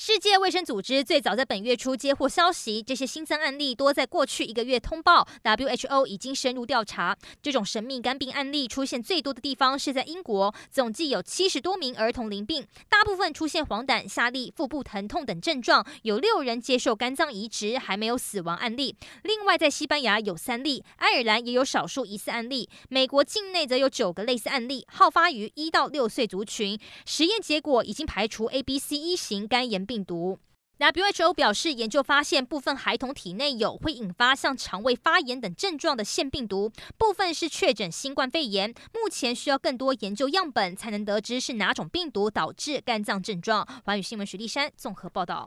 世界卫生组织最早在本月初接获消息，这些新增案例多在过去一个月通报。WHO 已经深入调查，这种神秘肝病案例出现最多的地方是在英国，总计有七十多名儿童淋病，大部分出现黄疸、下痢、腹部疼痛等症状，有六人接受肝脏移植，还没有死亡案例。另外，在西班牙有三例，爱尔兰也有少数疑似案例，美国境内则有九个类似案例，好发于一到六岁族群。实验结果已经排除 A、B、C 一型肝炎病毒，WHO 表示，研究发现部分孩童体内有会引发像肠胃发炎等症状的腺病毒，部分是确诊新冠肺炎。目前需要更多研究样本才能得知是哪种病毒导致肝脏症状。华语新闻徐丽珊综合报道。